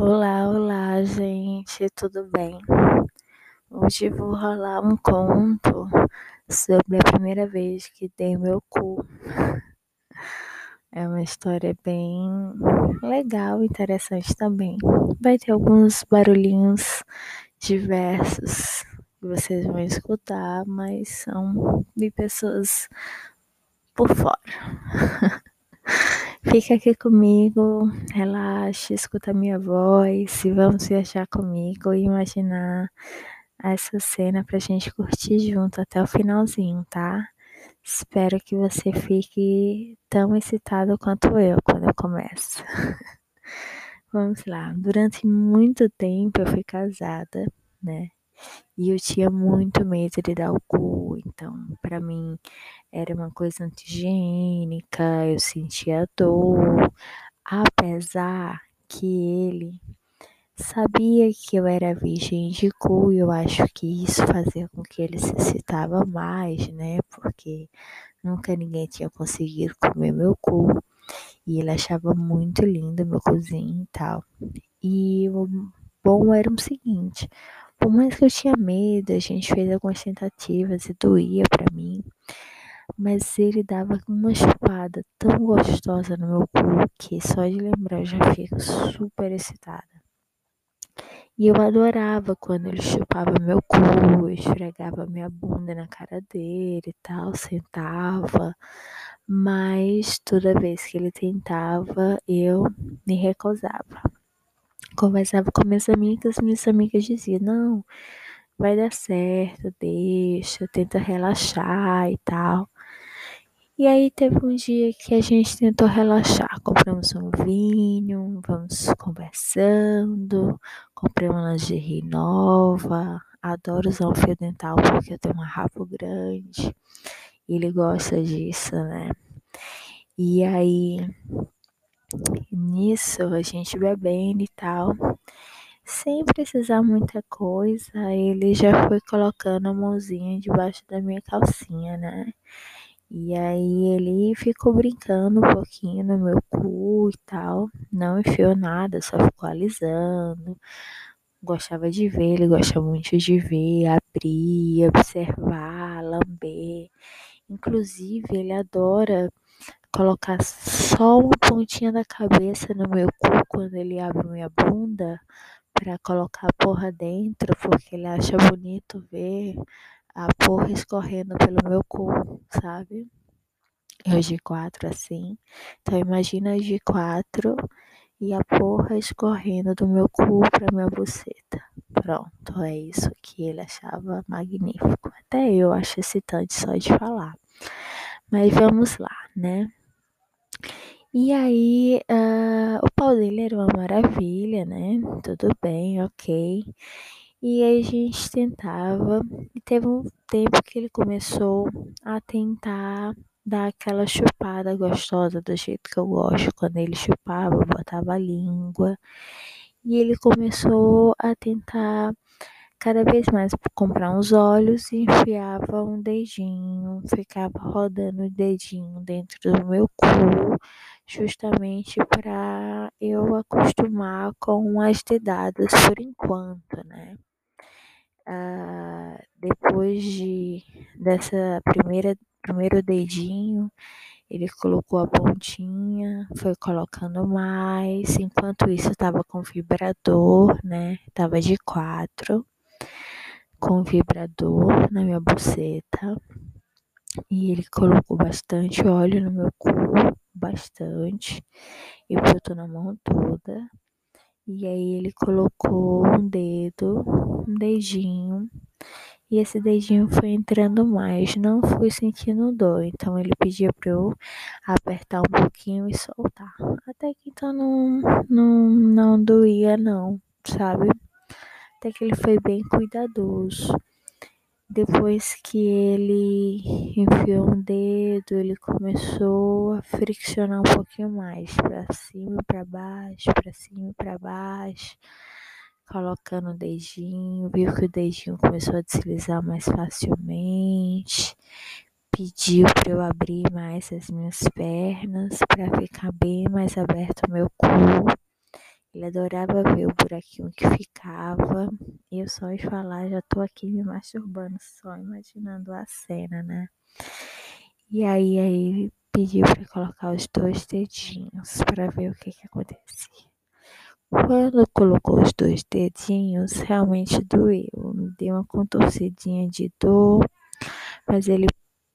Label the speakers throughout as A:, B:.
A: Olá, olá, gente, tudo bem? Hoje vou rolar um conto sobre a primeira vez que dei meu cu. É uma história bem legal, interessante também. Vai ter alguns barulhinhos diversos que vocês vão escutar, mas são de pessoas por fora. Fica aqui comigo, relaxe, escuta minha voz e vamos viajar comigo e imaginar essa cena pra gente curtir junto até o finalzinho, tá? Espero que você fique tão excitado quanto eu quando eu começo. Vamos lá. Durante muito tempo eu fui casada, né? E eu tinha muito medo de dar o cu, então para mim era uma coisa antigênica, eu sentia dor, apesar que ele sabia que eu era virgem de cu e eu acho que isso fazia com que ele se excitava mais, né? Porque nunca ninguém tinha conseguido comer meu cu e ele achava muito lindo meu cozinho e tal. E o bom era o seguinte, por mais que eu tinha medo, a gente fez algumas tentativas e doía para mim, mas ele dava uma chupada tão gostosa no meu cu que só de lembrar eu já fico super excitada. E eu adorava quando ele chupava meu cu, esfregava minha bunda na cara dele e tal, sentava. Mas toda vez que ele tentava, eu me recusava conversava com minhas amigas, minhas amigas diziam, não, vai dar certo, deixa, tenta relaxar e tal. E aí teve um dia que a gente tentou relaxar, compramos um vinho, vamos conversando, comprei uma lingerie nova, adoro usar um fio dental porque eu tenho um rabo grande, ele gosta disso, né? E aí nisso, a gente bebendo e tal, sem precisar muita coisa, ele já foi colocando a mãozinha debaixo da minha calcinha, né? E aí ele ficou brincando um pouquinho no meu cu e tal, não enfiou nada, só ficou alisando. Gostava de ver, ele gosta muito de ver, abrir, observar, lamber. Inclusive, ele adora colocar só uma pontinha da cabeça no meu cu quando ele abre minha bunda para colocar a porra dentro, porque ele acha bonito ver a porra escorrendo pelo meu cu, sabe? Eu de quatro assim. Então imagina de quatro e a porra escorrendo do meu cu para minha buceta. Pronto, é isso que ele achava magnífico. Até eu acho excitante só de falar. Mas vamos lá, né? E aí, uh, o pau dele era uma maravilha, né? Tudo bem, ok. E aí a gente tentava, e teve um tempo que ele começou a tentar dar aquela chupada gostosa do jeito que eu gosto. Quando ele chupava, botava a língua. E ele começou a tentar cada vez mais comprar uns olhos e enfiava um dedinho, ficava rodando o dedinho dentro do meu cu, justamente para eu acostumar com as dedadas por enquanto, né? Ah, depois de dessa primeira primeiro dedinho, ele colocou a pontinha, foi colocando mais, enquanto isso estava com vibrador, né? Tava de quatro com vibrador na minha buceta e ele colocou bastante óleo no meu cu, bastante, e botou na mão toda. E aí ele colocou um dedo, um dedinho, e esse dedinho foi entrando mais, não fui sentindo dor, então ele pedia para eu apertar um pouquinho e soltar. Até que então não, não, não doía não, sabe? Até que ele foi bem cuidadoso. Depois que ele enfiou um dedo, ele começou a friccionar um pouquinho mais, para cima, para baixo, para cima, para baixo, colocando o dedinho, viu que o dedinho começou a deslizar mais facilmente. Pediu para eu abrir mais as minhas pernas para ficar bem mais aberto o meu cu Ele adorava ver o buraquinho que ficava. E eu só de falar, já tô aqui me masturbando, só imaginando a cena, né? E aí, aí pediu para colocar os dois dedinhos para ver o que que acontecia. Quando colocou os dois dedinhos, realmente doeu. Me deu uma contorcidinha de dor, mas ele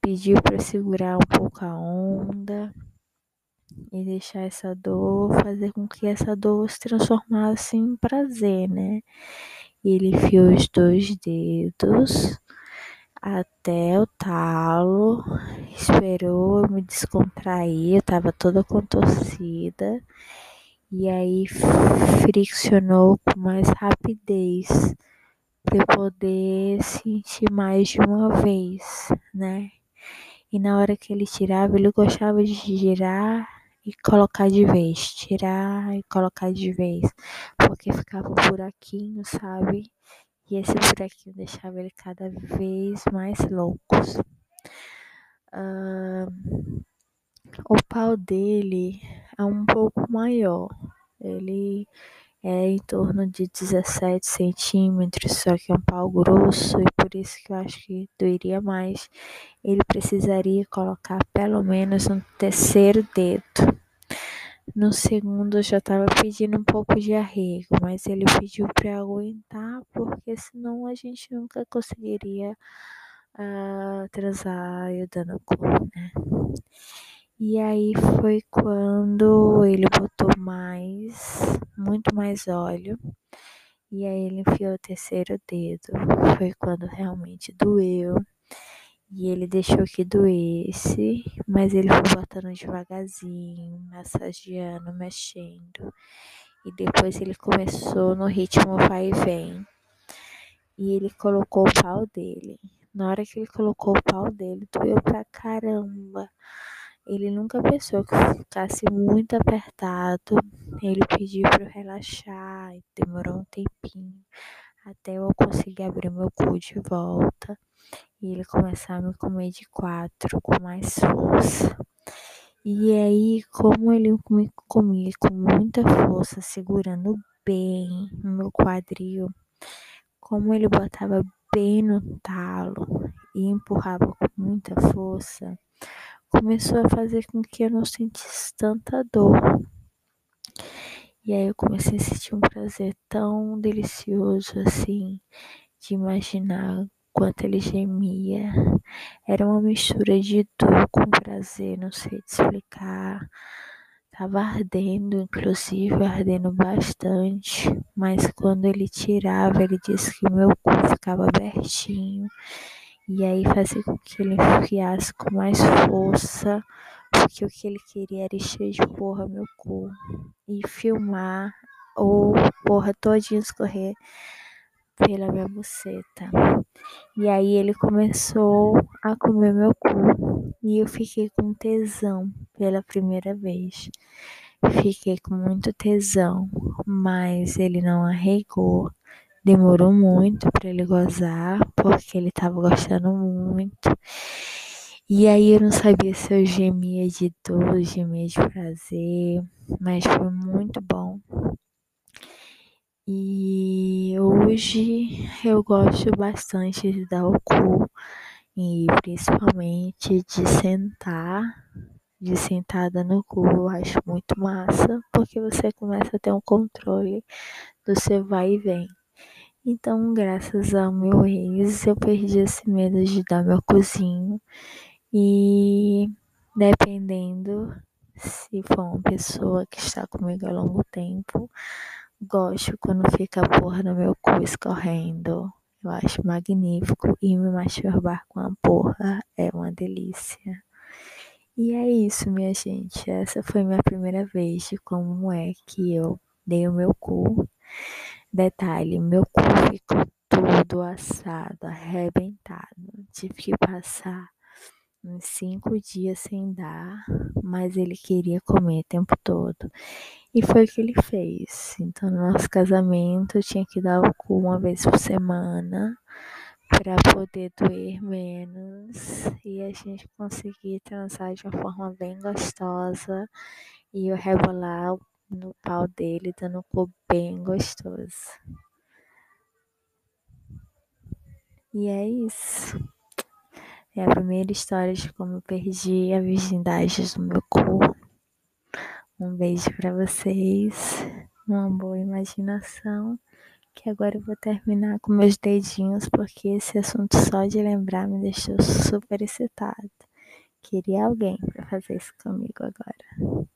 A: pediu para segurar um pouco a onda e deixar essa dor, fazer com que essa dor se transformasse em prazer, né? E ele enfiou os dois dedos até o talo, esperou me descontrair, eu tava toda contorcida, e aí friccionou com mais rapidez para eu poder sentir mais de uma vez, né? E na hora que ele tirava, ele gostava de girar e colocar de vez, tirar e colocar de vez, porque ficava um buraquinho, sabe? E esse buraquinho deixava ele cada vez mais loucos. Uh, o pau dele é um pouco maior, ele é em torno de 17 centímetros, só que é um pau grosso e por isso que eu acho que doeria mais. Ele precisaria colocar pelo menos um terceiro dedo. No segundo eu já estava pedindo um pouco de arrego, mas ele pediu para aguentar, porque senão a gente nunca conseguiria uh, transar eu dando cu, né? E aí foi quando ele botou mais, muito mais óleo. E aí ele enfiou o terceiro dedo. Foi quando realmente doeu. E ele deixou que doesse, mas ele foi botando devagarzinho, massageando, mexendo. E depois ele começou no ritmo vai e vem. E ele colocou o pau dele. Na hora que ele colocou o pau dele, doeu pra caramba. Ele nunca pensou que ficasse muito apertado. Ele pediu para eu relaxar demorou um tempinho até eu conseguir abrir meu cu de volta e ele começar a me comer de quatro com mais força. E aí, como ele me comia com muita força, segurando bem o meu quadril, como ele botava bem no talo e empurrava com muita força, começou a fazer com que eu não sentisse tanta dor. E aí eu comecei a sentir um prazer tão delicioso assim, de imaginar quanto ele gemia. Era uma mistura de dor com prazer, não sei te explicar. Tava ardendo, inclusive ardendo bastante, mas quando ele tirava, ele disse que meu cu ficava abertinho e aí fazia com que ele enfiasse com mais força, porque o que ele queria era encher de porra meu cu e filmar ou porra todinha escorrer pela minha buceta. E aí ele começou a comer meu cu e eu fiquei com tesão pela primeira vez. Fiquei com muito tesão, mas ele não arregou. Demorou muito para ele gozar, porque ele tava gostando muito. E aí eu não sabia se eu gemia de dor, gemia de prazer, mas foi muito bom. E hoje eu gosto bastante de dar o cu e principalmente de sentar, de sentada no cu, eu acho muito massa, porque você começa a ter um controle do seu vai e vem. Então, graças ao meu ex, eu perdi esse medo de dar meu cozinho. E dependendo se for uma pessoa que está comigo há longo tempo, gosto quando fica a porra no meu cu escorrendo. Eu acho magnífico e me masturbar com a porra é uma delícia. E é isso, minha gente. Essa foi minha primeira vez de como é que eu dei o meu cu Detalhe, meu cu ficou todo assado, arrebentado. Tive que passar uns cinco dias sem dar, mas ele queria comer o tempo todo. E foi o que ele fez. Então, no nosso casamento, eu tinha que dar o cu uma vez por semana para poder doer menos e a gente conseguir transar de uma forma bem gostosa e eu rebolar no pau dele, dando um cu bem gostoso. E é isso. É a primeira história de como eu perdi a virgindade do meu cu. Um beijo para vocês, uma boa imaginação. Que agora eu vou terminar com meus dedinhos, porque esse assunto só de lembrar me deixou super excitada. Queria alguém para fazer isso comigo agora.